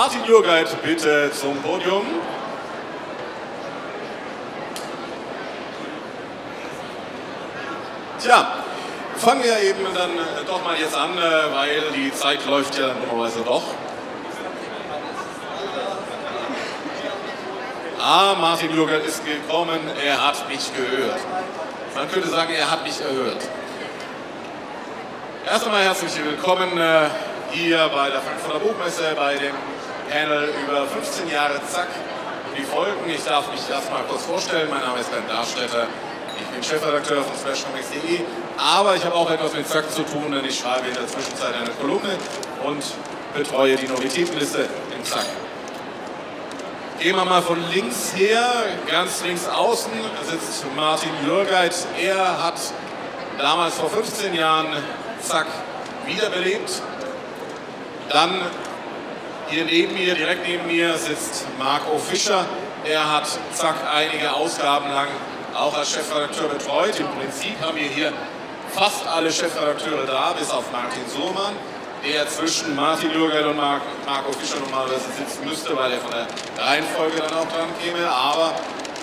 Martin Jurgeit bitte zum Podium. Tja, fangen wir eben dann äh, doch mal jetzt an, äh, weil die Zeit läuft ja normalerweise doch. Ah, Martin Jurgert ist gekommen, er hat mich gehört. Man könnte sagen, er hat mich erhört. Erst einmal herzlich willkommen äh, hier bei der Frankfurter Buchmesse, bei dem Panel über 15 Jahre Zack. Die Folgen, ich darf mich erstmal kurz vorstellen, mein Name ist Ben Darstetter, ich bin Chefredakteur von SplashComics.de, aber ich habe auch etwas mit Zack zu tun, denn ich schreibe in der Zwischenzeit eine Kolumne und betreue die Novitätenliste im Zack. Gehen wir mal von links her, ganz links außen sitzt Martin Jürgeit. Er hat damals vor 15 Jahren Zack wiederbelebt. Dann hier neben mir, direkt neben mir, sitzt Marco Fischer. Er hat Zack einige Ausgaben lang auch als Chefredakteur betreut. Im Prinzip haben wir hier fast alle Chefredakteure da, bis auf Martin Sohmann, der zwischen Martin Jürgert und Marco Fischer normalerweise sitzen müsste, weil er von der Reihenfolge dann auch dran käme. Aber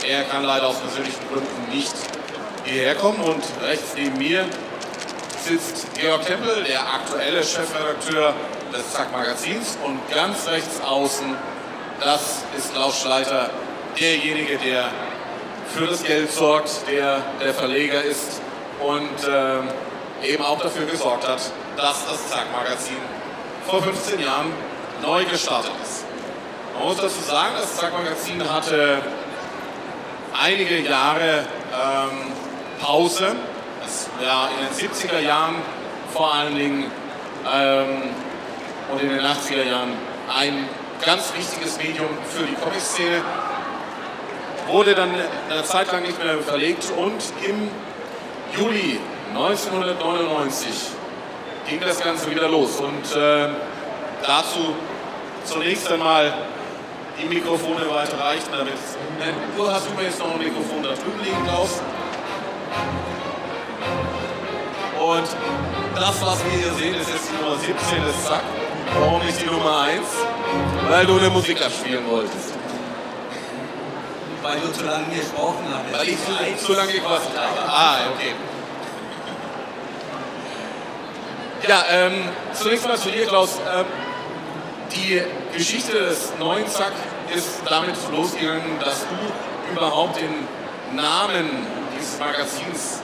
er kann leider aus persönlichen Gründen nicht hierher kommen. Und rechts neben mir sitzt Georg Tempel, der aktuelle Chefredakteur des Zack Magazins. Und ganz rechts außen, das ist Klaus Schleiter, derjenige, der für das Geld sorgt, der der Verleger ist und äh, eben auch dafür gesorgt hat, dass das Zack-Magazin vor 15 Jahren neu gestartet ist. Man muss dazu sagen, das Zack-Magazin hatte einige Jahre ähm, Pause. Es war in den 70er Jahren vor allen Dingen ähm, und in den 80er Jahren ein ganz wichtiges Medium für die Comic-Szene wurde dann eine Zeit lang nicht mehr verlegt und im Juli 1999 ging das Ganze wieder los. Und äh, dazu zunächst einmal die Mikrofone weiterreichen, damit. Du hast übrigens noch ein Mikrofon da drüben liegen, Klaus. Und das, was wir hier sehen, ist jetzt die Nummer 17 des Zack. Warum nicht die Nummer 1? Weil du eine Musik abspielen wolltest. Weil du zu lange gesprochen hast. Weil ich zu, zu lange gequatscht habe. Ah, okay. Ja, ähm, zunächst mal zu dir, Klaus. Ähm, die Geschichte des neuen Zack ist damit losgegangen, dass du überhaupt den Namen dieses Magazins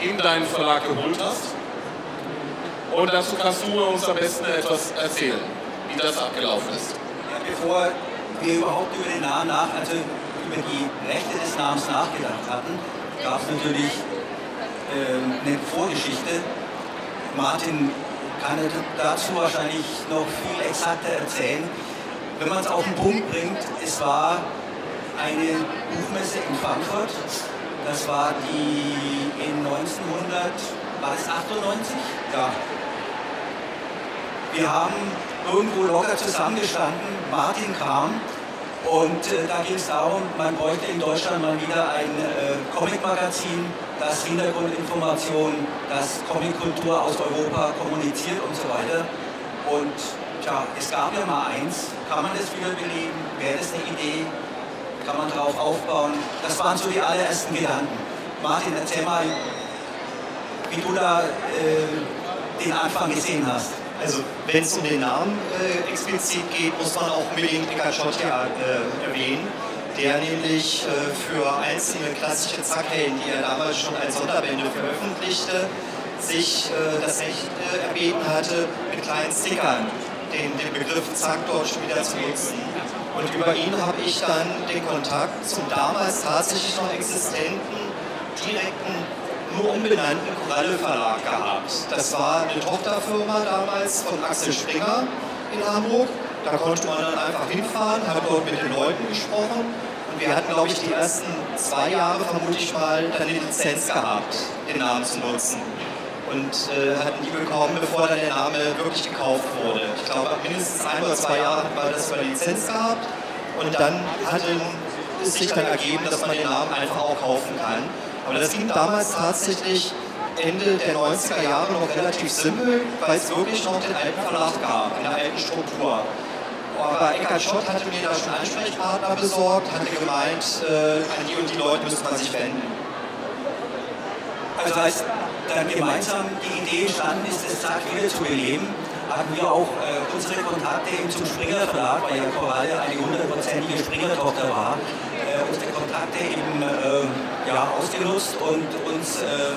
in deinen Verlag geholt hast. Und dazu kannst du uns am besten etwas erzählen, wie das abgelaufen ist. Ja, bevor wir überhaupt über den Namen nach, also über die Rechte des Namens nachgedacht hatten, gab es natürlich ähm, eine Vorgeschichte. Martin kann dazu wahrscheinlich noch viel exakter erzählen. Wenn man es auf den Punkt bringt, es war eine Buchmesse in Frankfurt. Das war die in 1900, war das 98? Ja. Wir haben irgendwo locker zusammengestanden. Martin kam und äh, da ging es darum, man bräuchte in Deutschland mal wieder ein äh, Comic-Magazin, das Hintergrundinformationen, das Comic-Kultur aus Europa kommuniziert und so weiter. Und tja, es gab ja mal eins, kann man das wiederbeleben? Wäre das eine Idee? Kann man darauf aufbauen? Das waren so die allerersten Gedanken. Martin, erzähl mal, wie du da äh, den Anfang gesehen hast. Also wenn es um den Namen äh, explizit geht, muss man auch unbedingt Eckhard äh, erwähnen, der nämlich äh, für einzelne klassische Zackhelden, die er damals schon als Sonderbände veröffentlichte, sich äh, das Recht äh, erbeten hatte, mit kleinen Stickern den, den Begriff Zack wieder zu nutzen. Und über ihn habe ich dann den Kontakt zum damals tatsächlich noch existenten direkten nur umbenannten Koralle Verlag gehabt. Das war eine Tochterfirma damals von Axel Springer in Hamburg. Da konnte man dann einfach hinfahren, hat dort mit den Leuten gesprochen. Und wir hatten, glaube ich, die ersten zwei Jahre, vermute ich mal, dann die Lizenz gehabt, den Namen zu nutzen. Und äh, hatten die bekommen, bevor dann der Name wirklich gekauft wurde. Ich glaube, mindestens ein oder zwei Jahre hat man das über Lizenz gehabt. Und dann hat es sich dann ergeben, dass man den Namen einfach auch kaufen kann. Aber das ging damals tatsächlich Ende der 90er Jahre noch relativ simpel, weil es wirklich noch den alten Verlag gab, in der alten Struktur. Aber Eckhard Schott hatte mir da schon Ansprechpartner besorgt, hatte gemeint, äh, an die und die Leute müsste man sich wenden. Also als dann gemeinsam die Idee entstanden ist, das Zack wieder zu beleben, haben wir auch äh, unsere Kontakte eben zum Springer Verlag, weil ja Coralie eine hundertprozentige Springer-Tochter war, äh, unsere Kontakte eben äh, ja, ausgenutzt und uns äh,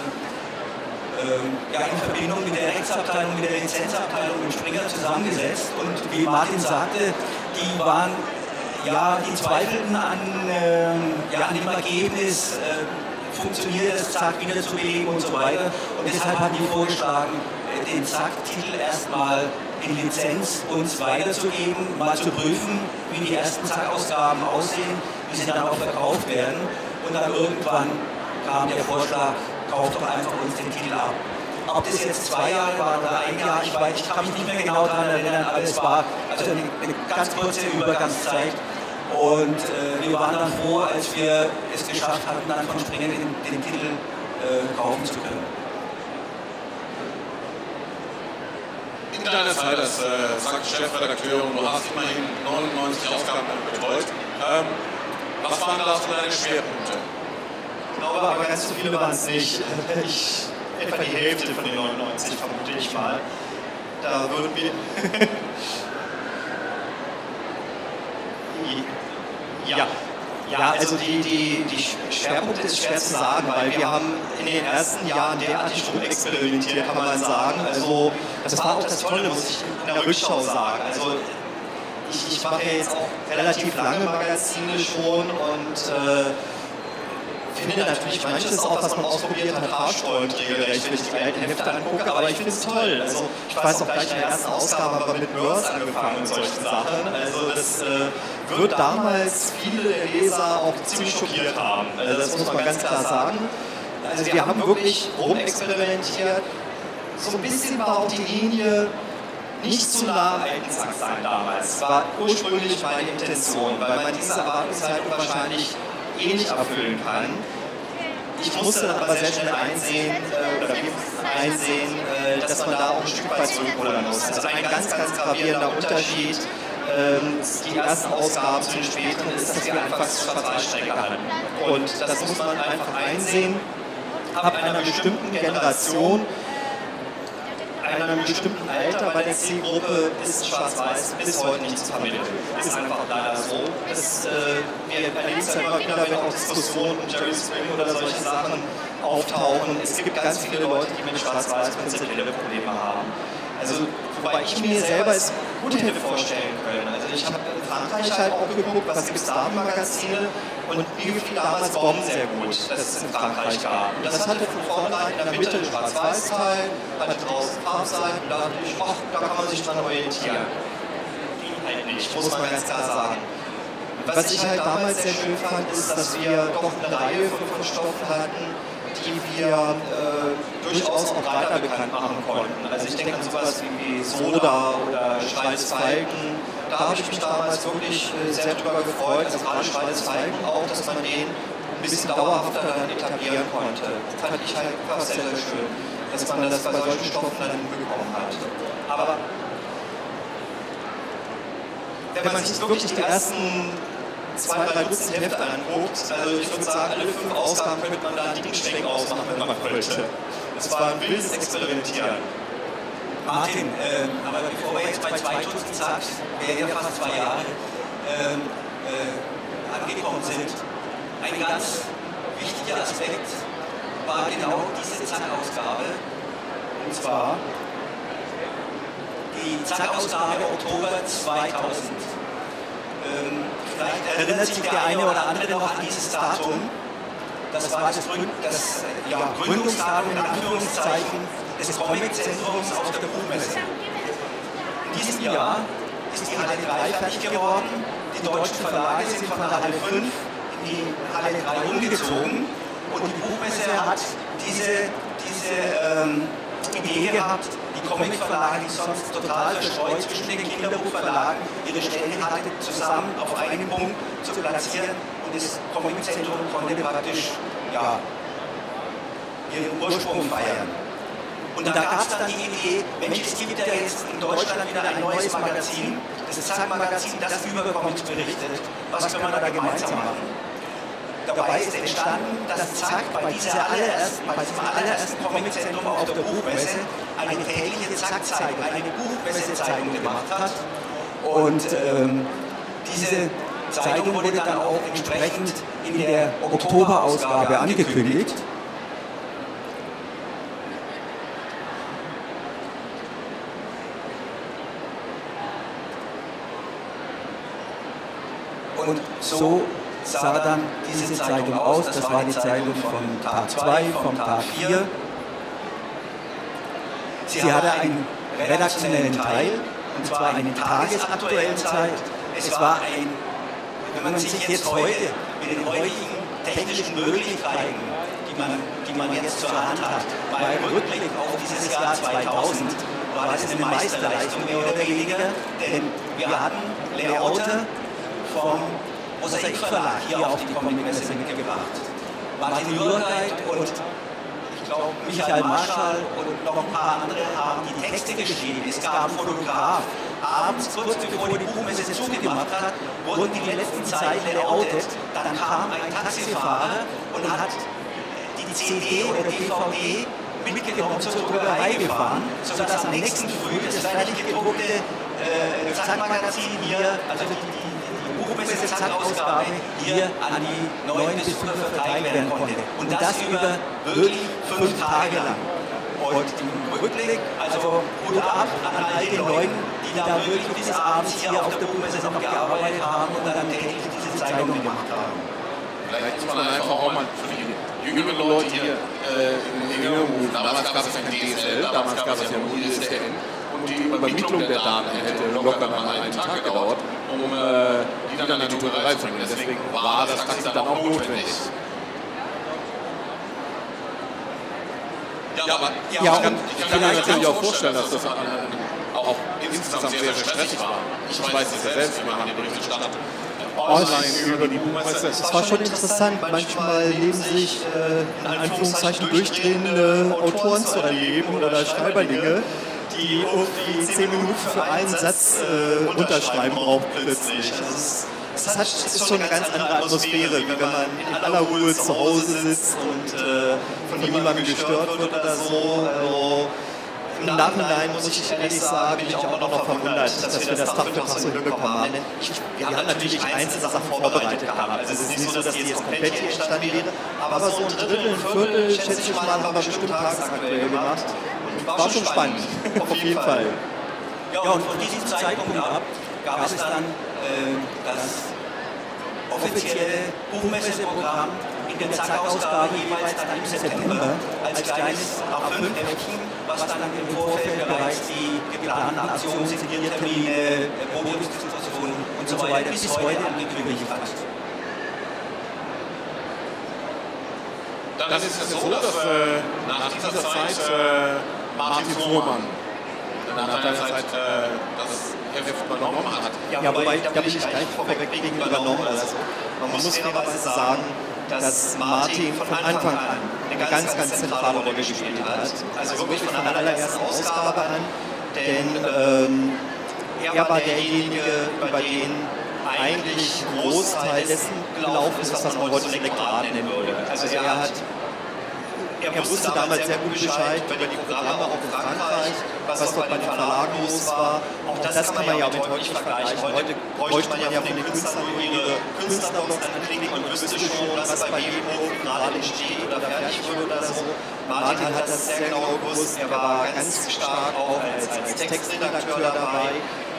äh, ja, in Verbindung mit der Rechtsabteilung, mit der Lizenzabteilung im Springer zusammengesetzt. Und wie Martin sagte, die waren, ja, die zweifelten an, äh, ja, an dem Ergebnis, funktioniert das Zack wieder zu belegen und so weiter. Und deshalb haben die vorgeschlagen, den Zack-Titel erstmal in Lizenz uns weiterzugeben, mal zu prüfen, wie die ersten Zack-Ausgaben aussehen, wie sie dann auch verkauft werden. Und dann irgendwann kam der Vorschlag, kauft doch einfach uns den Titel ab. Ob das jetzt zwei Jahre war oder ein Jahr, ich, weiß, ich kann mich nicht mehr genau daran erinnern, aber es war also eine, eine ganz kurze Übergangszeit. Und äh, wir waren dann froh, als wir es geschafft hatten, dann von Springer den, den Titel äh, kaufen zu können. In deiner Zeit als äh, Chefredakteur und du hast immerhin 99 Ausgaben betreut. Ähm, was waren da so deine Schwerpunkte? Ich glaube aber ganz so viele waren es nicht. Ich, etwa die Hälfte von den 99 vermute ich mal. Da würden wir. ja. Ja, also die, die, die Schwerpunkte ist schwer zu sagen, weil wir haben in den ersten Jahren derartig experimentiert, kann man sagen. Also das war auch das Tolle, muss ich in der Rückschau sagen. Also ich, ich mache jetzt auch relativ lange Magazine schon und äh, finde natürlich manches auch, was man ausprobiert hat, haarsträubend regelrecht, wenn ich die alten Hefte angucke, aber ich finde es toll. Also ich weiß auch gleich in der ersten Ausgabe aber mit Mörs angefangen und solchen Sachen. Also das äh, wird damals viele der Leser auch ziemlich schockiert haben. Also das muss man ganz klar sagen. Also wir haben wirklich rumexperimentiert. So ein bisschen war auch die Linie, nicht zu nah am Sack sein damals. Das war ursprünglich meine Intention, weil man diese Erwartungshaltung wahrscheinlich eh nicht erfüllen kann. Ich musste aber sehr schnell einsehen, äh, oder einsehen, äh, dass man da auch ein Stück weit zurückrudern muss. Also ein ganz, ganz gravierender Unterschied ähm, die ersten Ausgaben zu den späten ist, dass wir einfach Schwarz-Weiß-Strecke hatten. Und das muss man einfach einsehen. Ab einer bestimmten Generation in einem bestimmten Alter bei der Zielgruppe ist Schwarz-Weiß bis heute nicht zu vermitteln. Ist einfach leider so. Das, äh, wir erleben es ja immer wieder, wenn auch Diskussionen Jerry Spring oder solche Sachen auftauchen. Es gibt ganz viele Leute, die mit Schwarz-Weiß prinzipielle Probleme haben. Also, wobei ich mir selber es gut hätte vorstellen können. Also ich habe in Frankreich halt auch geguckt, was gibt es da für Magazine und mir gefiel damals Bomben sehr gut, dass es in Frankreich gab. Und das hatte von vornherein in der Mitte einen Schwarz-Weiß-Teil, hatte draußen Farbseiten und da dachte ich, ach, da kann man sich dran orientieren. Ging halt nicht, muss man ganz klar sagen. Was ich halt damals sehr schön fand, ist, dass wir doch eine Reihe von Stoffen hatten, die wir äh, durchaus auch breiter bekannt machen konnten. Also ich denke an sowas wie Soda oder Schweiz Falken. Da habe ich mich damals wirklich äh, sehr darüber gefreut, also gerade Schweiz Falken auch, dass man den ein bisschen dauerhafter dann etablieren konnte. Das fand ich halt einfach sehr, sehr schön, dass man das bei solchen Stoffen dann hinbekommen hat. Aber wenn man sich wirklich die ersten zwei, drei Dutzend Hefte anguckt, also ich würde sagen, alle fünf Ausgaben könnte man da einen dicken Schwenk ausmachen, wenn man wollte. Das war ein wildes Experimentieren. Martin, äh, aber bevor wir jetzt bei zwei Dutzend sagt, wir ja fast zwei Jahre ähm, äh, angekommen sind, ein ganz wichtiger Aspekt war genau diese Zack-Ausgabe. Und zwar die Zack-Ausgabe Oktober 2000. Ähm, Vielleicht erinnert sich der eine oder andere noch an dieses Datum. Das war das, Gründ, das ja, Gründungsdatum in Anführungszeichen des Comic-Zentrums auf der Buchmesse. In diesem Jahr ist die Halle 3 fertig geworden. Die deutschen Verlage sind von der Halle 5 in die Halle 3 umgezogen. Und die Buchmesse hat diese, diese ähm, Idee gehabt, Comicverlage, die sonst total verstreut zwischen den Kinderbuchverlagen ihre Stellen hatten, zusammen auf einen Punkt zu platzieren und das Comiczentrum konnte praktisch ja, ihren Ursprung feiern. Und da gab es dann die Idee, Mensch, es gibt ja jetzt in Deutschland wieder ein neues Magazin, das Zack-Magazin, das über Comics berichtet. Was können wir da gemeinsam machen? Dabei ist entstanden, dass Zack bei, dieser allerersten, bei diesem allerersten Comiczentrum auf der Buchmesse eine tägliche Zack-Zeitung, eine Buchmessezeitung gemacht hat. Und ähm, diese Zeitung wurde dann auch entsprechend in der Oktoberausgabe angekündigt. Und so sah dann diese Zeitung aus. Das war die Zeitung von Tag 2, vom Tag 4. Sie hatte einen redaktionellen Teil, und zwar einen tagesaktuellen Teil. Es war ein, wenn man sich jetzt heute mit den heutigen technischen Möglichkeiten, die man, die man jetzt zur Hand hat, bei Rückblick auf dieses Jahr 2000, war das eine Meisterleistung mehr oder weniger, denn wir hatten Layouter vom Mosaik Verlag hier auf die Comic-Messe mitgebracht. Martin Jürgeit und ich glaube Michael Marschall und noch ein paar andere haben die Texte geschrieben. Es gab einen Fotograf. Abends, kurz bevor die Buchmesse zugemacht hat, wurden die letzten Zeilen layoutet. Dann kam ein Taxifahrer und hat die CD oder DVD mitgenommen zur Druckerei gefahren, sodass am nächsten Früh das fertig gedruckte äh, Zack-Magazin hier, also die, die Buchmesse Zack-Ausgabe hier an die neuen Besucher verteilt werden konnte. Und das über wirklich fünf Tage lang. Und im Rückblick, also Hut ab an all den Leuten, die da wirklich bis abends hier auf der Buchmesse noch gearbeitet haben und dann täglich diese Zeitung gemacht haben. Vielleicht muss man einfach auch mal für die jüngeren Leute hier äh, in Erinnerung rufen. Damals gab es kein DSL, damals gab es ja nur ISDN. Und die Übermittlung der Daten hätte locker mal einen Tag gedauert, um äh, die dann an die Druckerei zu bringen. Deswegen war das Taxi dann auch notwendig. Ja, aber ja, ich kann, ich kann mir natürlich auch vorstellen, dass das auch insgesamt sehr, sehr stressig war. Ich weiß es ja selbst, wir haben die Berichterstattung online über die Buchmesse. Es war schon interessant. Manchmal leben sich äh, in Anführungszeichen durchdrehende Autoren zu erleben oder Schreiberlinge, die irgendwie zehn Minuten für einen Satz äh, unterschreiben brauchen plötzlich. Also es, hat, es ist schon eine ganz andere Atmosphäre, wie wenn man in aller Ruhe zu Hause sitzt und äh, von niemandem gestört wird oder so. Also, im Nachhinein muss ich ehrlich sagen, bin ich auch noch verwundert, dass wir das Tag für so hinbekommen haben. Wir haben natürlich einzelne Sachen vorbereitet gehabt. Also es ist nicht so, dass die jetzt komplett hier entstanden wäre, aber so ein Drittel, ein Viertel, schätze ich mal, haben wir bestimmt tagesaktuell gemacht. Und war schon spannend, auf jeden Fall. Ja, und von diesem Zeitpunkt ab gab es dann äh, das offizielle Buchmesseprogramm in der Zack-Ausgabe jeweils dann im September als kleines A5-Heftchen, was dann im Vorfeld bereits die geplanten Aktionen, Signiertermine, Podiumsdiskussionen und so weiter bis heute angekündigt hat. Dann ist es so, dass äh, nach dieser Zeit äh, Martin Fuhrmann nach der Zeit äh, das Heft übernommen hat. Ja, wobei, da bin ich gleich vorweg wegen übernommen. Also, man muss fairerweise sagen, dass Martin von Anfang an eine ganz, ganz zentrale Rolle gespielt hat. Also wirklich von der allerersten Ausgabe an. Denn ähm, er war derjenige, über den eigentlich Großteil dessen gelaufen ist, was man heute Lektorat nennen würde. Also er hat er wusste damals sehr gut Bescheid über die Programme auch in Frankreich, was dort bei den Verlagen los war. Auch das kann man ja heute nicht vergleichen. Heute bräuchte man ja von den Künstlern nur ihre Künstlerblogs anklicken und wüsste schon, was bei jedem Buch gerade entsteht oder fertig wird oder so. Martin hat das sehr genau gewusst. Er war ganz stark auch als, als Textredakteur dabei.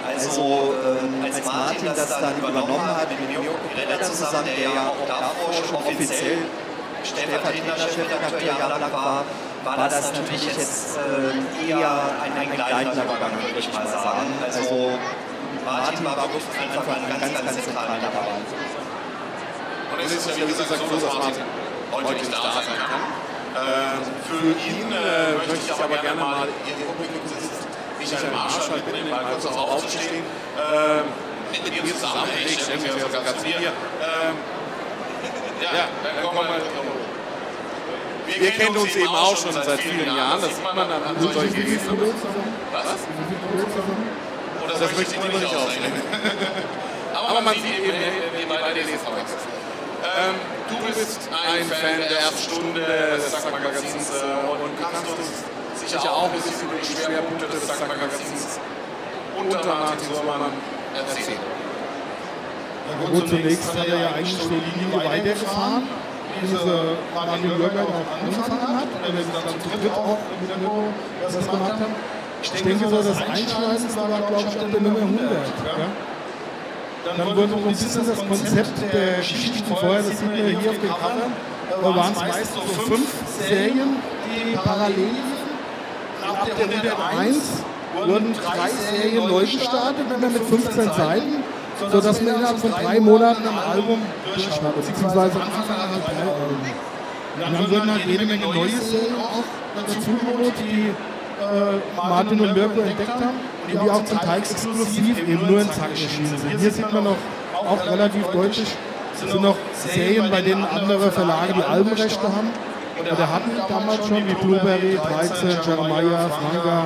Also ähm, als Martin das dann übernommen hat mit New York zusammen, der ja auch davor schon offiziell stellvertretender Chefredakteur jahrelang war, war das natürlich jetzt äh, eher ein, ein gleitender Übergang, würde ich mal sagen. Also Martin war wirklich von Anfang an ganz, ganz zentral dabei. Und es ist ja wie gesagt so, dass Martin heute nicht da sein kann. Äh, für ihn äh, möchte ich aber gerne mal Ihr Publikum sitzt Michael Marschall bitten, mal kurz aufzustehen. Äh, mit mir zusammen, ich stelle mir sogar ganz hier. Ja, dann kommen wir. wir kennen uns eben auch schon seit vielen Jahren, das sieht man dann an solchen Gesten. Was? Oder das möchte ich nicht ausreden. Aber man sieht eben, wie beide lesen ähm, du bist ein Fan der ersten Stunde des Sack-Magazins äh, und kannst uns sicher auch ein bisschen über die Schwerpunkte des Sack-Magazins unter Martin Surmann erzählen. Ja, gut, zunächst hat er ja eigentlich so die Linie weitergefahren, diese Bürger auch angefangen hat, oder wir dann zu dritt auch im Video das gemacht haben. Ich denke so, das Einschneidendste war, glaube ich, der Nummer 100. Ja? Dann wurde so ein bisschen das Konzept der Geschichten vorher, das sieht man ja hier auf dem Cover, da waren es meist so fünf Serien, die parallel. Ab der 101 wurden drei Serien neu gestartet, immer mit 15 Seiten, sodass man innerhalb von drei Monaten ein Album durch hat, beziehungsweise am Anfang halt drei Alben. Und dann wurden halt jede Menge neue Serien auch dazu geholt, die äh, Martin und Mirko entdeckt haben und die auch zum Teil exklusiv eben nur in Zack erschienen sind. Hier sieht man noch auch relativ deutlich, sind noch Serien, bei denen andere Verlage die Albenrechte haben oder hatten damals schon, wie Blueberry, 13, Jeremiah, Franga.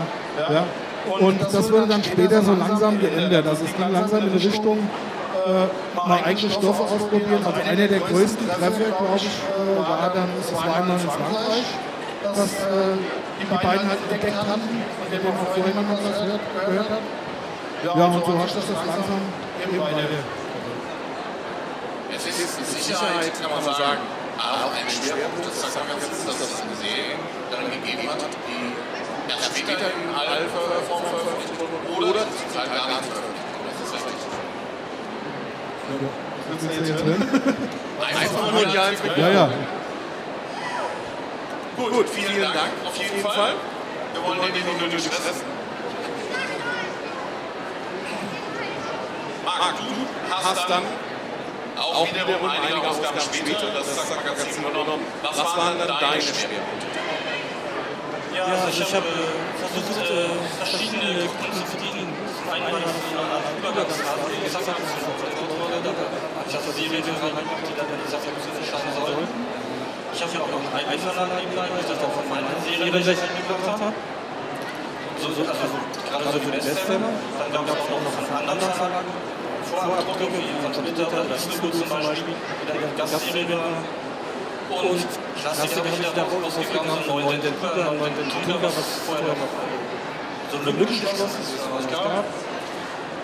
Ja. Und das wurde dann später so langsam geändert. Also es ging langsam in die Richtung, äh, mal eigene Stoffe ausprobieren. Also einer der größten Treffer, glaube ich, äh, war dann, das war einmal in Frankreich, dass äh, die beiden halt entdeckt hatten, von dem man auch vorhin noch was gehört hat. Ja, und so hat das das langsam eben weiter. Es ist mit Sicherheit, kann man sagen, auch ein Schwerpunkt des Sackmagazins, dass es eine Serie dann gegeben hat, die später in Alpha-Form veröffentlicht wurde oder zum Teil gar nicht veröffentlicht wurde. Das ist richtig. Einfach nur Ja ins Ja, ja. Gut, Gut, vielen Dank auf jeden Fall. Wir wollen den nicht unnötig stressen. Marc, du hast dann auch wiederum einige Ausgaben später das Sack-Magazin übernommen. Was waren dann deine Schwerpunkte? Ja, also ich habe versucht, äh, verschiedene zu verdienen. Einmal eine Übergangsphase, die hat, dass ich habe Serien gemacht, die dann in dieser Versuche schaffen sollen. Ich habe ja auch noch einen Eigenverlag nebenbei, weil ich das auch von meiner Serie mitgebracht habe. So, so, also gerade so für Bestseller. Dann gab es auch noch von anderen Verlagen Vorabdrucke, wie von Twitter oder Snickle zum Beispiel, der eine Gastserie Und Klassiker habe ich da rausgegangen, Dentuga, einen neuen Dentuga, was vorher noch so eine Lückenschloss ist, was es gab.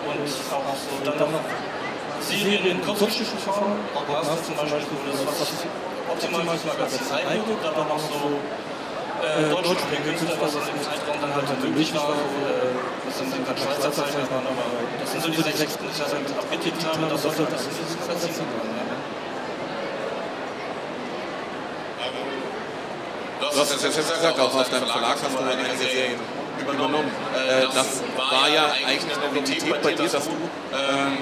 Und auch so dann noch Serien, Kurzgeschichtenform, Rockmaster zum Beispiel, das was optimal fürs Magazin eignet, aber noch so äh, deutschsprachige Künstler, was in dem Zeitraum dann halt möglich war. Äh, das sind dann Schweizer Zeichner, aber das sind so die sechs Künstler, die ich abgetippt habe, das sollte das Magazin sein. Du hast es jetzt gesagt, auch aus deinem Verlag hast du einige Serien übernommen. Äh, das war ja eigentlich eine Novität bei dir, dass du ähm,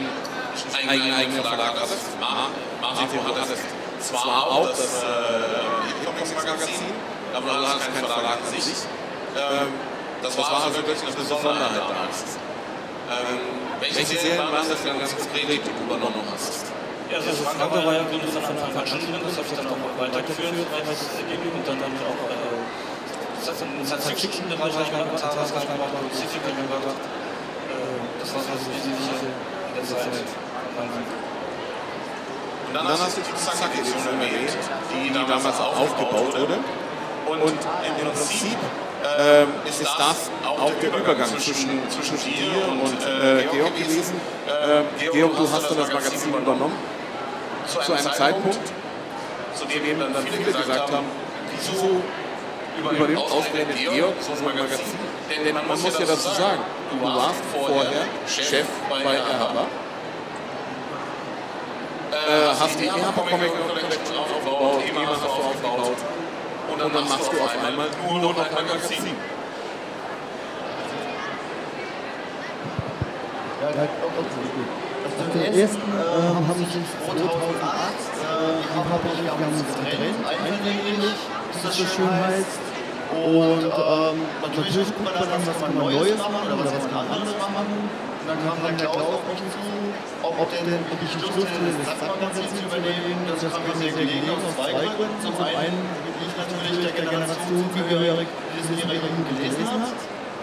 einen eigenen Verlag hattest. Du hattest zwar auch das äh, Comics-Magazin, aber du hattest keinen Verlag an sich. Ähm, das war also wirklich eine Besonderheit damals. Ähm, welche Serien waren das denn ganz konkret, die du übernommen hast? Ja, also Franka war ja Gründer von Anfang an schon drin, das habe ich dann auch weitergeführt, und dann habe ich auch äh, Science-Fiction-Bereich gemacht, Taras gemacht, Sci-Fi gemacht. Das war so die sich in der Zeit und dann, dann hast du die Zack-Edition erwähnt, die damals auch aufgebaut wurde. Und im Prinzip ähm, ist das auch der Übergang zwischen, zwischen dir und äh, Georg gewesen. Ähm, Georg, du hast dann das Magazin übernommen. zu einem Zeitpunkt, zu dem dann viele gesagt haben, wieso übernimmt ausgerechnet Georg so ein Magazin? Denn man muss ja dazu sagen, du warst vorher Chef bei RHBA, äh, hast die EHPA Comic aufgebaut, EMA hast du aufgebaut und dann machst du auf einmal nur noch ein Magazin. Ja, also den ersten ähm, habe ich 2008, äh, die habe ich ganz getrennt, einvernehmlich, wie das so schön heißt. Und ähm, natürlich guckt man dann, was kann man Neues machen oder was kann man anderes machen. Und dann kam der Klaus auf mich zu, ob denn hätte, das Zackmagazin zu übernehmen. Das kam mir sehr gelegen aus zwei Gründen. Zum einen bin ich natürlich der Generation zugehörig, die das in ihrer Jugend gelesen hat.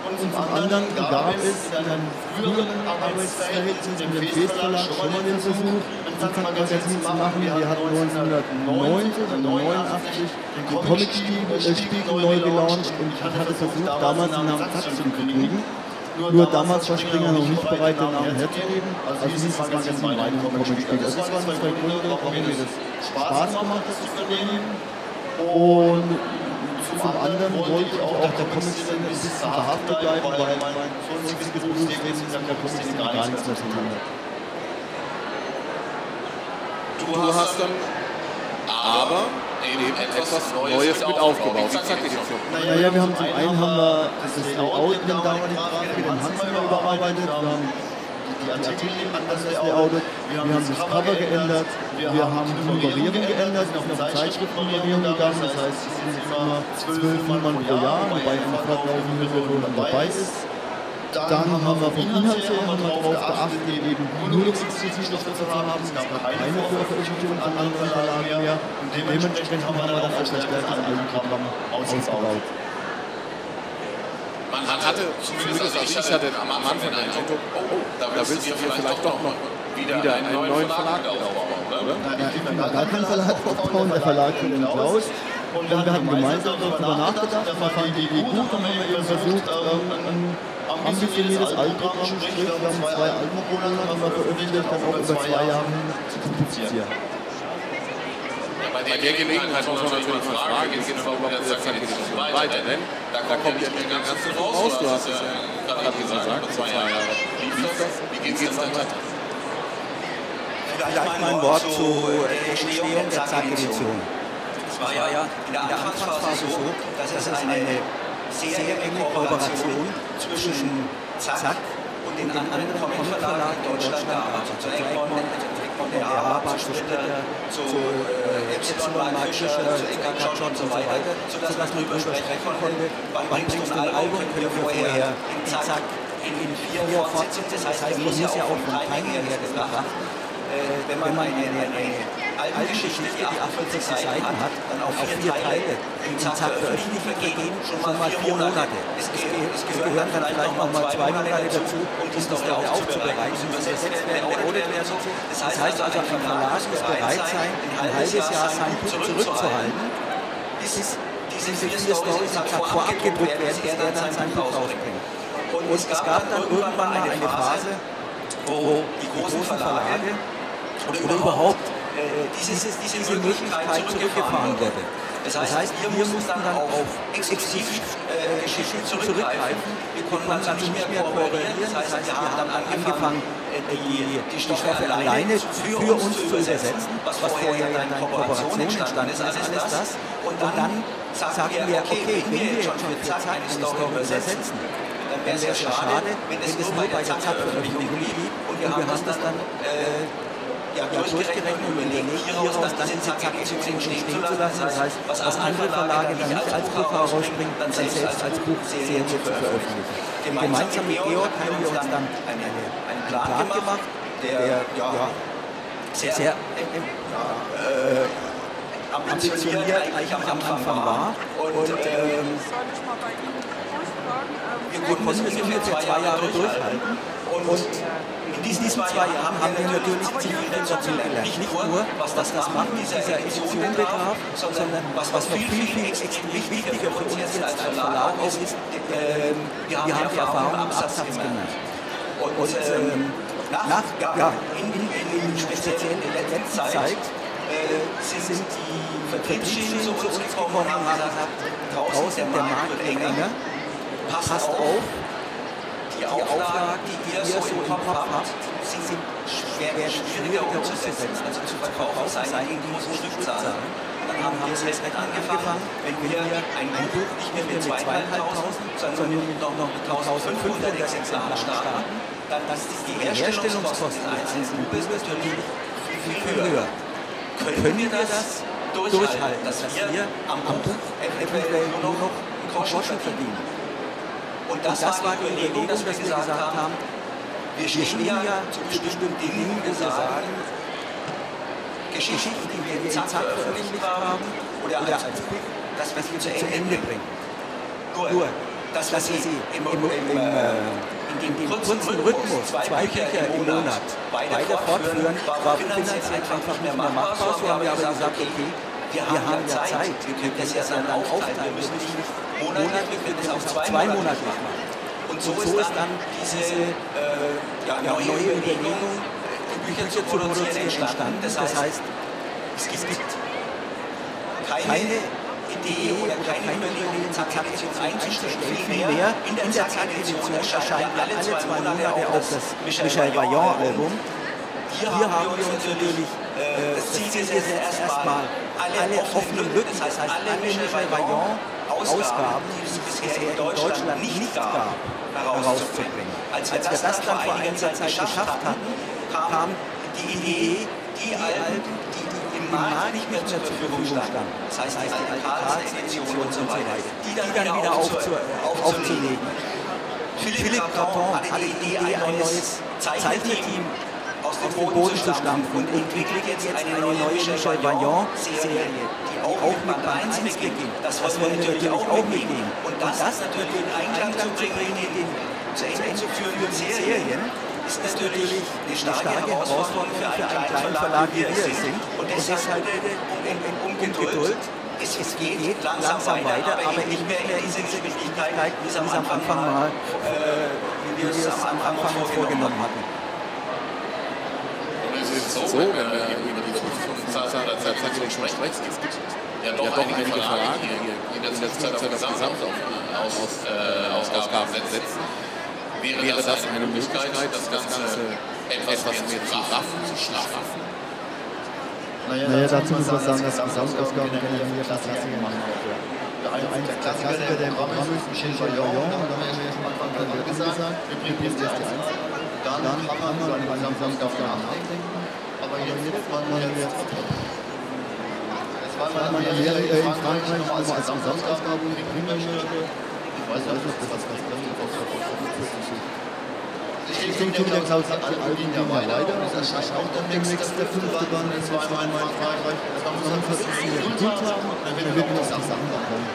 Und zum anderen gab es in einem früheren Arbeitsverhältnis in dem Festverlag schon mal den Versuch, ein Zackmagazin zu machen. Wir hatten 1990 oder 89 den Comic-Spiegel neu gelauncht und ich hatte versucht, damals den Namen zu kriegen. Nur damals war Springer noch nicht bereit, den Namen herzugeben. Also hieß das Magazin Mein Comic-Spiegel. Also das waren zwei Gründe, warum mir das Spaß gemacht hat, das Unternehmen. Und zum anderen wollte ich auch der Comic-Szene ein bisschen verhaftet bleiben, weil mein sonstiges Berufsleben mit der Comic-Szene gar nichts mehr zu tun hat. Du hast dann aber eben etwas Neues mit aufgebaut. Naja, wir haben zum einen haben wir das Layout in der damaligen Grafik mit dem Hans mal überarbeitet. Wir haben die Artikel anders layoutet. Wir haben das Cover geändert. Wir haben die Nummerierung geändert, auf eine Zeitschriftnummerierung gegangen. Das heißt, es sind immer zwölf Nummern pro Jahr, wobei eine Fortlaufende dabei ist. Dann haben wir vom Inhalt her haben wir darauf geachtet, eben nur exklusiv was zu haben. Es gab keine Veröffentlichung von anderen Verlagen mehr. Und dementsprechend haben wir dann als verstärktes Eigenprogramm ausgebaut. Man hatte, zumindest also ich hatte am Anfang den Eindruck, oh, da willst du dir vielleicht doch noch wieder einen neuen Verlag aufbauen, oder? Ich will mir gar keinen Verlag aufbauen, der Verlag von den Klaus. Und wir hatten gemeinsam darüber nachgedacht, wir fanden die Idee gut und haben eben versucht, ein ambitioniertes Albprogramm, sprich, wir haben zwei Albummonate haben wir veröffentlicht, dann auch über zwei Jahre zu publizieren. Bei der Gelegenheit muss man natürlich mal fragen, geht es überhaupt mit der Zack-Edition weiter? Denn da kommt ja eine ganze raus, du hast es ja gerade gesagt, zwei Jahre. Wie lief das? Wie geht es dann weiter? Vielleicht mal ein Wort zur Entstehung der Zack-Edition. Es war ja in der Anfangsphase so, dass es eine sehr enge Kooperation zwischen Zack und den anderen Comic-Verlagen in Deutschland zu Egmont, der Haber, zu Splitter, zu Epsilon, Mark Fischer, zu Eckart und so weiter, sodass man darüber sprechen konnte, wann bringst du ein Album, können wir vorher in Zack in vier Fortsetzungen, das heißt, man muss ja auch vom Timing her gedacht, wenn man eine, eine alte Geschichte, die 48 Seiten hat, dann auf vier Teile im Zack veröffentlicht vergehen schon mal vier Monate. Es, es gehören dann vielleicht noch mal zwei Monate dazu, um das wieder aufzubereiten, übersetzt werden, berodet werden. Das heißt also, ein Verlag muss bereit sein, ein halbes Jahr sein Buch zurückzuhalten, bis diese vier Storys vorab gedruckt werden, bis er dann sein Buch rausbringt. Und es gab dann irgendwann mal eine Phase, wo die großen Verlage oder überhaupt äh, dieses, diese Möglichkeit zurückgefahren wurde. Das heißt, wir mussten dann auf Exklusivgeschichten äh, zurückgreifen. Wir konnten dann nicht mehr kooperieren. Das heißt, wir haben dann angefangen, die, die Stoffe alleine für uns zu übersetzen, was vorher ja in Kooperation entstanden ist, alles das. Und dann sagten wir, okay, wenn wir schon für Zack eine Story übersetzen, dann wäre es ja schade, wenn es nur bei der Zack-Veröffentlichung blieb und wir haben das dann äh, ja, durchgerechnet und überlegt, hieraus dann diese Zack-Edition stehen zu lassen. Das heißt, was andere Verlage dann nicht als Buch herausbringen, dann selbst als Buchserie zu veröffentlichen. Gemeinsam mit Georg haben wir uns dann einen Plan gemacht, der ja, sehr, sehr äh, ambitioniert eigentlich am Anfang war. Und ähm, wir konnten es ungefähr zwei Jahre durchhalten. Und in diesen zwei Jahren haben wir natürlich ziemlich viel dazu gelernt. Nicht nur, was das Machen dieser Edition betraf, sondern was, noch viel, viel wichtiger für uns jetzt als Verlag ist, ist äh, wir haben die Erfahrung im Absatz gemacht. Und, und ähm, nach, ja, in, in, in, speziell in der letzten Zeit äh, sind die Vertriebsschienen zu uns gekommen und haben gesagt, draußen der Markt wird enger, passt auf, die Auflagen, die ihr so im Kopf habt, sind schwer, schwieriger umzusetzen, also zu verkaufen, sei die großen Stückzahlen. Dann haben wir es jetzt angefangen, wenn wir ein Buch nicht mehr mit 2.500, sondern mit noch 1.500 Exemplaren starten, dann ist die Herstellungskosten eines einzelnen Buches natürlich viel, viel höher. Können wir das durchhalten, dass wir am Buch eventuell nur noch einen Groschen verdienen? Und das, und das war die Überlegung, dass wir gesagt haben, Wir stehen ja zu bestimmten Dingen, wo wir sagen, Geschichten, die wir in Zack veröffentlicht haben, oder als Buch, das, was wir zu Ende bringen. Nur, das, was sie im, im, im, äh, in dem kurzen Rhythmus, zwei Bücher im Monat, weiter fortführen, war finanziell einfach nicht mehr machbar. So haben wir aber gesagt, okay, wir haben ja Zeit, wir können das ja dann aufteilen, wir müssen nicht monatlich, wir können das auf zwei Monate machen. Und so ist dann diese äh, ja, neue Überlegung, Bücher zu produzieren, entstanden. Das heißt, es gibt keine Idee oder keine Überlegung, die Zack-Edition einzustellen. Vielmehr, in der Zack-Edition erscheint alle zwei Monate auch das Michel Vaillant-Album. Hier haben wir uns natürlich, äh, das Ziel ist erstmal, alle offenen Lücken, das heißt alle Michel Vaillant-Ausgaben, die es bisher in Deutschland nicht gab, herauszubringen. Als wir das dann vor einiger Zeit geschafft hatten, kam die Idee, die Alben, die im Markt nicht mehr zur Verfügung standen, das heißt die alte Karls-Edition und so weiter, die dann wieder aufzulegen. Philipp Carton hatte die Idee, ein neues Zeichnerteam aus dem Boden zu stampfen und entwickelt jetzt eine neue Michel Vaillant-Serie, die auch mit Band 1 beginnt. Das wollen wir natürlich auch mitnehmen. Und das natürlich in Einklang zu bringen, in den zu Ende zu führenden Serien, ist natürlich eine starke Herausforderung für einen kleinen Verlag, wie wir es sind. Und deshalb um, um, um Geduld. Es, es geht, geht langsam, langsam weiter, aber nicht mehr in diese Geschwindigkeit, wie es am Anfang mal, äh, wie wir es am Anfang vorgenommen hatten. So, wenn wir über die Zukunftszeitung sprechen, es gibt ja doch einige Verlage, die in der Zwischenzeit auf Gesamtausgaben setzen wäre das eine Möglichkeit, das Ganze etwas mehr zu raffen, zu schlafen? Naja, dazu muss man sagen, dass Gesamtausgaben generiert das Klassiker machen. Der Klassiker, der im Programm ist, Michel und dann haben wir ja schon am Anfang gesagt, wir bringen jetzt die Eins. Dann kann man über eine Gesamtausgabe nachdenken, aber jetzt wollen wir jetzt weil man in Frankreich nochmal als Gesamtausgabe bringen möchte. Ich weiß nicht, was das ich denke, der Klaus hat alle Alben ja weiter. Es erscheint auch demnächst der fünfte Band in zweimal in Frankreich. Man muss versuchen, wir gut haben, dann wird noch Sachen kommen.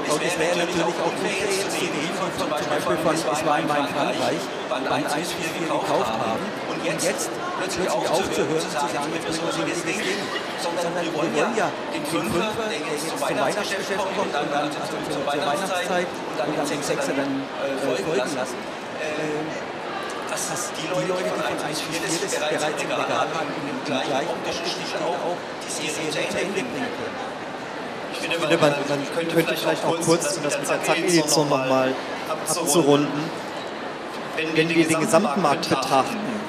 Und es wäre natürlich auch fair jetzt zu sehen, von, zum Beispiel von Es war einmal in Frankreich, Band 1 bis 4 gekauft haben und jetzt plötzlich aufzuhören, zu sagen, jetzt müssen wir das Ding sondern wir wollen ja den Fünfer, der jetzt zum Weihnachtsgeschäft kommt, dann, dann zur Weihnachtszeit und dann den Sechser dann folgen lassen. dass das die Leute, die von 1 bis 4 das bereits im Regal haben, in dem gleichen Unterschied auch die Serie zu Ende bringen können. Ich finde, man, man, man könnte, könnte vielleicht auch kurz, um das mit der Zack-Edition nochmal abzurunden, wenn, wenn wir den Gesamtmarkt betrachten,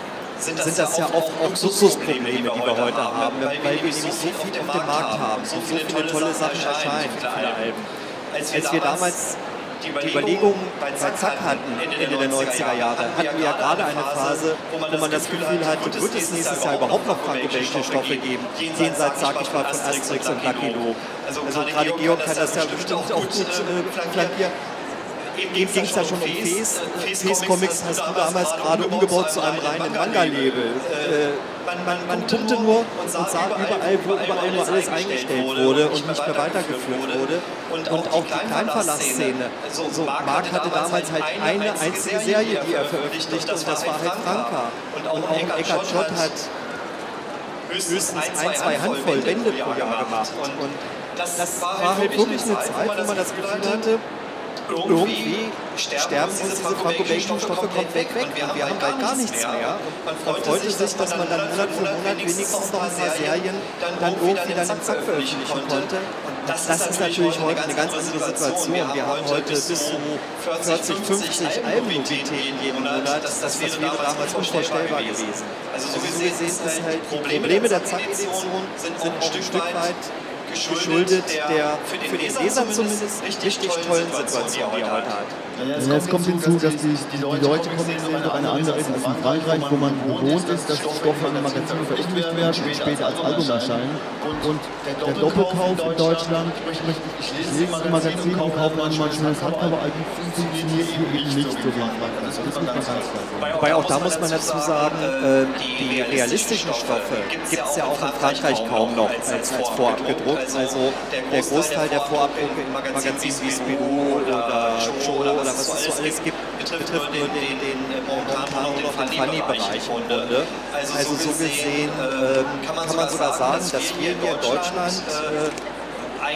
sind das ja oft auch Luxusprobleme, die wir heute haben, weil wir nämlich so viel auf dem Markt haben, so viele tolle Sachen erscheinen, viele Alben. Als wir damals die Überlegungen bei Zack hatten, Ende der 90er Jahre, hatten wir ja gerade eine Phase, wo man das Gefühl hatte, wird es nächstes Jahr überhaupt noch franco-belgische Stoffe geben, jenseits, sag ich mal, von Asterix und Lucky Luke. Also gerade Georg kann das ja bestimmt auch gut äh, flankieren. Ging es ja schon um Fes. Fes Comics hast du damals gerade umgebaut zu einem reinen Manga-Label. Äh, man, man, pumpte nur und sah überall, wo überall nur alles eingestellt wurde und nicht mehr weitergeführt wurde. Und auch die Kleinverlassszene. So, Mark hatte damals halt eine einzige Serie, die er veröffentlicht, und das war halt Franka. Und auch Eckhard Schott hat höchstens ein, zwei Handvoll Bände pro Jahr gemacht. Und das war halt wirklich eine Zeit, wo man das Gefühl hatte, irgendwie sterben uns diese franco-belgischen Stoffe komplett weg und wir haben bald gar nichts mehr. Man freute sich, dass man dann Monat für Monat wenigstens noch ein paar Serien dann irgendwie dann im Zack veröffentlichen konnte. Und das ist natürlich heute eine ganz andere Situation. Wir haben heute bis zu 40, 50 Albennovitäten jeden Monat. Das wäre damals unvorstellbar gewesen. Also so gesehen ist halt die Probleme der Zack-Edition sind ein Stück weit geschuldet der für den Leser zumindest richtig tollen Situation, die er heute hat. Ja, es kommt hinzu, dass die, die deutsche Comic-Szene doch eine andere ist als in Frankreich, wo man gewohnt ist, dass Stoffe an Magazinen veröffentlicht werden und später als Album erscheinen. Und der Doppelkauf in Deutschland, ich lese ein Magazin und kaufe dann mal ein schönes Hardcover-Album, funktioniert hier eben nicht so wie in Frankreich. Das muss man ganz klar sagen. Wobei auch da muss man dazu sagen, äh, die realistischen Stoffe gibt es ja auch in Frankreich kaum noch als, als vorab gedruckt. Also der Großteil der Vorabdrucke in Magazinen wie Spirou oder Joe oder was es so alles gibt, betrifft nur den, den, den momentan nur noch Funny-Bereich im Grunde. Also so gesehen äh, kann man sogar sagen, dass wir hier in Deutschland äh,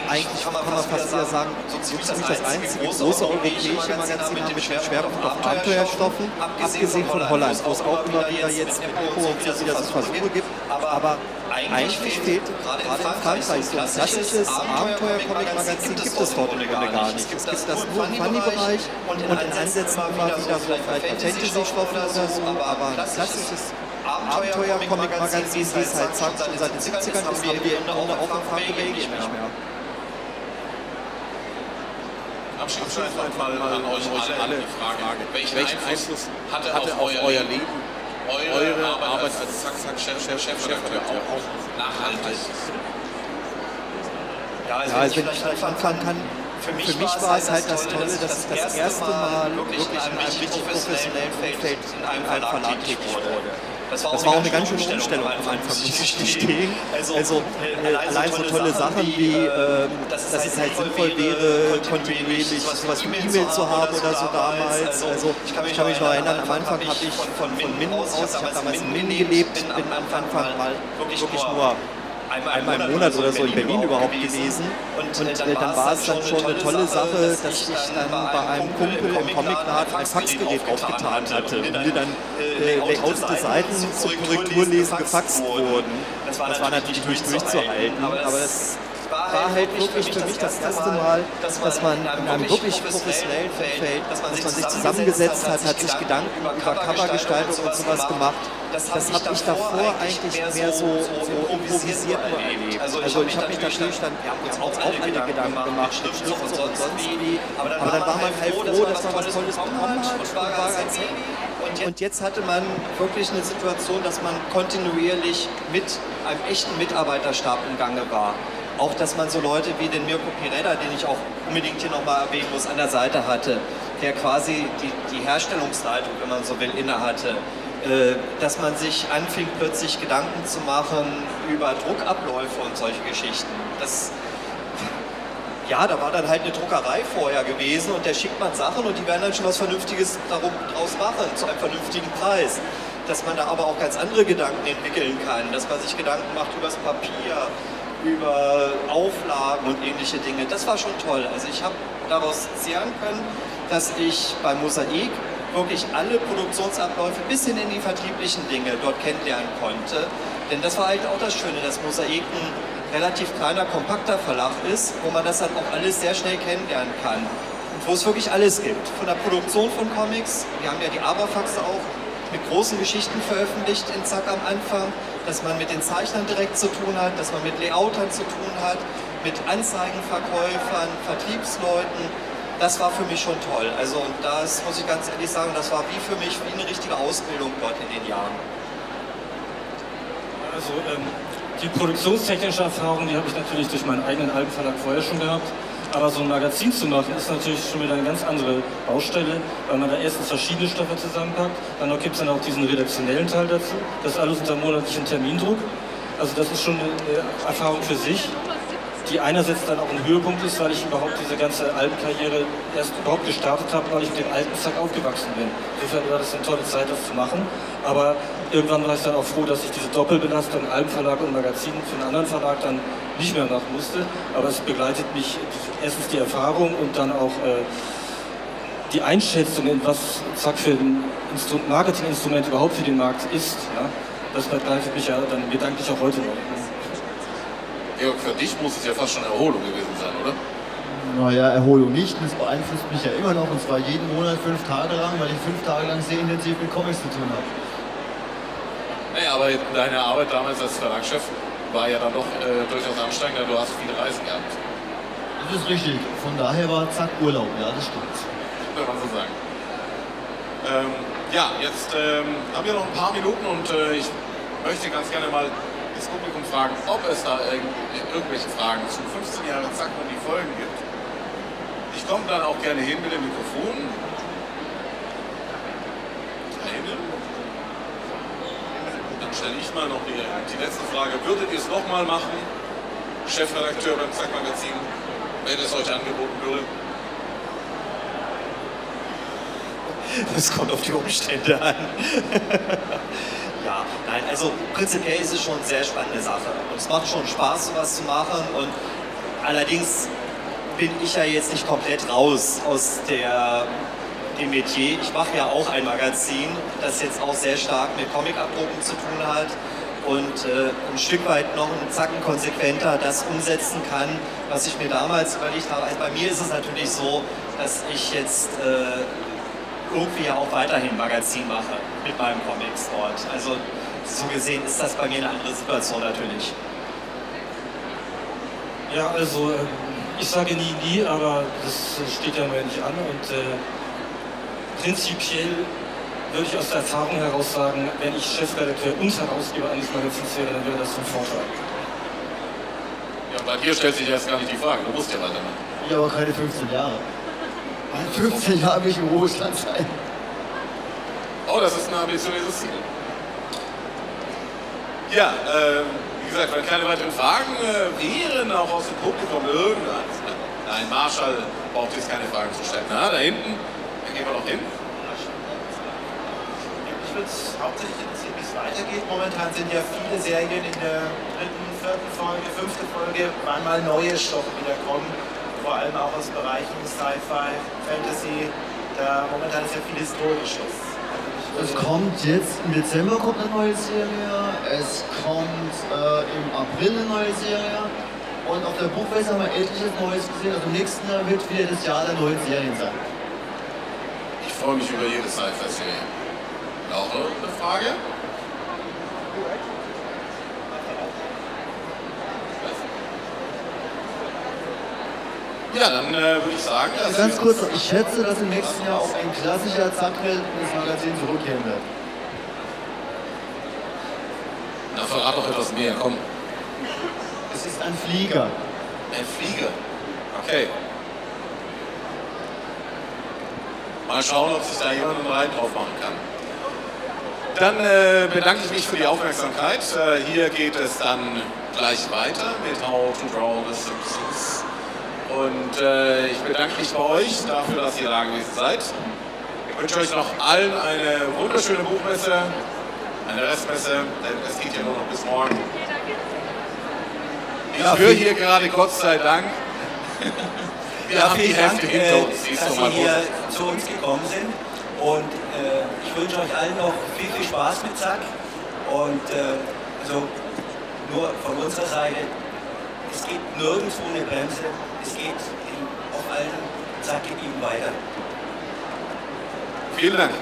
eigentlich kann man fast wieder sagen, so ziemlich das einzige große europäische Magazin haben mit dem Schwerpunkt auf Abenteuerstoffen, abgesehen von Holland, wo es auch immer wieder jetzt mit Echo und so wieder so Versuche gibt. Aber eigentlich fehlt gerade in Frankreich so ein klassisches Abenteuer-Comic-Magazin gibt es dort im Grunde gar nicht. Es gibt das nur im Funny-Bereich und in Ansätzen immer wieder so vielleicht Fantasy-Stoffe oder so, aber ein klassisches Abenteuer-Comic-Magazin, wie es halt zack, seit den 70ern ist, haben wir im Grunde auch in Frankreich nicht mehr. Abschließend mal an euch alle die Frage, welchen Einfluss hatte auf euer Leben eure Arbeit als Zack-Zack-Chefredakteur auch nachhaltig? Ja, also, also wenn ich vielleicht anfangen kann, für mich, für mich war es halt das Tolle, dass ich das erste Mal wirklich in einem richtig professionellen Feld in einem Verlag tätig wurde. Das war, das war auch eine ganz schöne Umstellung am Anfang, muss ich gestehen. Also, also äh, allein so tolle Sachen wie, äh, dass es halt sinnvoll wäre, kontinuierlich sowas wie E-Mail zu haben oder so damals. Also ich kann mich noch erinnern, am Anfang habe ich von, Minden aus, ich habe damals in Minden gelebt, bin am Anfang mal wirklich nur einmal im Monat oder so in Berlin überhaupt gewesen. Und äh, dann war es dann schon eine tolle Sache, dass ich dann bei einem Kumpel im Comicladen ein Faxgerät aufgetan hatte und mir dann äh, layoutete Seiten zum Korrekturlesen gefaxt wurden. Das war natürlich nicht durchzuhalten, aber das war halt wirklich für mich das erste Mal, dass man in einem wirklich professionellen Feld, dass man sich zusammengesetzt hat, hat sich Gedanken über Covergestaltung und sowas gemacht. Das habe ich davor eigentlich mehr so, so improvisiert nur erlebt. Also ich habe mich natürlich dann ja, auch, auch alle Gedanken gemacht, Schrift und sonst wie. Aber dann war man halt froh, dass man was Tolles bekommen hat und war ganz happy. Und jetzt hatte man wirklich eine Situation, dass man kontinuierlich mit einem echten Mitarbeiterstab im Gange war. Auch, dass man so Leute wie den Mirko Pireda, den ich auch unbedingt hier nochmal erwähnen muss, an der Seite hatte, der quasi die, die Herstellungsleitung, wenn man so will, innehatte. Äh, dass man sich anfing, plötzlich Gedanken zu machen über Druckabläufe und solche Geschichten. Das, ja, da war dann halt eine Druckerei vorher gewesen und der schickt man Sachen und die werden dann schon was Vernünftiges darum, draus machen, zu einem vernünftigen Preis. Dass man da aber auch ganz andere Gedanken entwickeln kann, dass man sich Gedanken macht über das Papier, über Auflagen und ähnliche Dinge. Das war schon toll. Also ich habe daraus zehren können, dass ich bei Mosaik wirklich alle Produktionsabläufe bis hin in die vertrieblichen Dinge dort kennenlernen konnte. Denn das war halt auch das Schöne, dass Mosaik ein relativ kleiner, kompakter Verlag ist, wo man das dann auch alles sehr schnell kennenlernen kann. Und wo es wirklich alles gibt. Von der Produktion von Comics, wir haben ja die Aberfaxe auch mit großen Geschichten veröffentlicht in Zack am Anfang, dass man mit den Zeichnern direkt zu tun hat, dass man mit Layoutern zu tun hat, mit Anzeigenverkäufern, Vertriebsleuten. Das war für mich schon toll. Also und das muss ich ganz ehrlich sagen, das war wie für mich wie eine richtige Ausbildung dort in den Jahren. Also ähm, die produktionstechnische Erfahrung, die habe ich natürlich durch meinen eigenen Albenverlag vorher schon gehabt. Aber so ein Magazin zu machen, ist natürlich schon wieder eine ganz andere Baustelle, weil man da erstens verschiedene Stoffe zusammenpackt, dann gibt es dann auch diesen redaktionellen Teil dazu, das alles unter monatlichen Termindruck. Also das ist schon eine Erfahrung für sich, die einerseits dann auch ein Höhepunkt ist, weil ich überhaupt diese ganze Albenkarriere erst überhaupt gestartet habe, weil ich mit dem alten Zack aufgewachsen bin. Insofern war das eine tolle Zeit, das zu machen. Aber irgendwann war ich dann auch froh, dass ich diese Doppelbelastung Albenverlag und Magazin für einen anderen Verlag dann nicht mehr machen musste. Aber es begleitet mich erstens die Erfahrung und dann auch äh, die Einschätzung, in was Zack für ein Marketinginstrument überhaupt für den Markt ist. Ja? Das begleitet mich ja dann gedanklich auch heute noch. Georg, für dich muss es ja fast schon Erholung gewesen sein, oder? Naja, Erholung nicht. Das beeinflusst mich ja immer noch und zwar jeden Monat fünf Tage lang, weil ich fünf Tage lang sehr intensiv mit Comics zu tun habe. Naja, aber deine Arbeit damals als Verlagschef war ja dann doch äh, durchaus anstrengender. Du hast viele Reisen gehabt. Das ist richtig. Von daher war zack Urlaub, ja, das stimmt. könnte man so sagen. Ähm, ja, jetzt ähm, haben wir noch ein paar Minuten und äh, ich möchte ganz gerne mal das Publikum fragen, ob es da irgend irgendwelche Fragen zu 15 Jahre Zack und die Folgen gibt. Ich komme dann auch gerne hin mit dem Mikrofon. Keine? Dann stelle ich mal noch die, die letzte Frage. Würdet ihr es nochmal machen, Chefredakteur beim Zack Magazin, wenn es euch angeboten würde? Das kommt auf die Umstände an. ja, also prinzipiell ist es schon eine sehr spannende Sache. Und es macht schon Spaß, sowas zu machen. Und allerdings bin ich ja jetzt nicht komplett raus aus der, dem Metier. Ich mache ja auch ein Magazin, das jetzt auch sehr stark mit Comic-Abdrucken zu tun hat und äh, ein Stück weit noch einen Zacken konsequenter das umsetzen kann, was ich mir damals überlegt habe. Also bei mir ist es natürlich so, dass ich jetzt äh, irgendwie auch weiterhin Magazin mache mit meinem Comic-Sport. Also so gesehen ist das bei mir eine andere Situation natürlich. Ja, also ähm, ich sage nie, nie, aber das steht ja mal nicht an und äh, prinzipiell würde ich aus der Erfahrung heraus sagen, wenn ich Chefredakteur und Herausgeber eines Magazins wäre, dann wäre das ein Vorteil. Ja, bei dir stellt sich jetzt gar nicht die Frage, du musst ja weitermachen. Ja, aber keine 15 Jahre. 15 Jahre will ich im Ruhestand sein. Oh, das ist ein ambitioniertes Ziel. Ja, ähm, wie gesagt, wenn keine weiteren Fragen äh, wären, auch aus dem Publikum irgendwas. Nein, Marshall braucht jetzt keine Fragen zu stellen. Na, da hinten, da gehen wir noch hin. Ich würde es hauptsächlich interessieren, wie es weitergeht. Momentan sind ja viele Serien in der dritten, vierten Folge, fünfte Folge, wann mal neue Stoffe wieder kommen. Vor allem auch aus Bereichen Sci-Fi, Fantasy. Da momentan ist ja viel Historisches. Es kommt jetzt im Dezember kommt eine neue Serie, es kommt äh, im April eine neue Serie und auf der Buchmesse haben wir etliches Neues gesehen. Also im nächsten Jahr wird wieder das Jahr der neuen Serien sein. Ich freue mich über jede Sci-Fi-Serie. Noch eine Frage? Ja, dann äh, würde ich sagen, dass Ganz kurz, ich schätze, dass im nächsten Jahr auch ein klassischer Zackheld ins Magazin zurückkehren wird. Na, verrat doch etwas mehr, komm. Es ist ein Flieger. Ein Flieger. Okay. Mal schauen, ob sich da jemand einen Rein drauf machen kann. Dann äh, bedanke ich mich für die Aufmerksamkeit. Äh, hier geht es dann gleich weiter mit How to Draw the Simpsons. Und äh, ich bedanke mich bei euch dafür, dass ihr da gewesen seid. Ich wünsche euch noch allen eine wunderschöne Buchmesse, eine Restmesse, denn es geht ja nur noch bis morgen. Ich Ja, höre hier gerade, Gott sei Dank, wir haben die Hälfte äh, hinter uns. Siehst dass Sie hier zu uns gekommen sind. Und äh, ich wünsche euch allen noch viel, viel Spaß mit Zack. Und äh, also nur von unserer Seite, es geht nirgendwo eine Bremse. Es geht auf allen Zack-Gebieten weiter. Vielen Dank.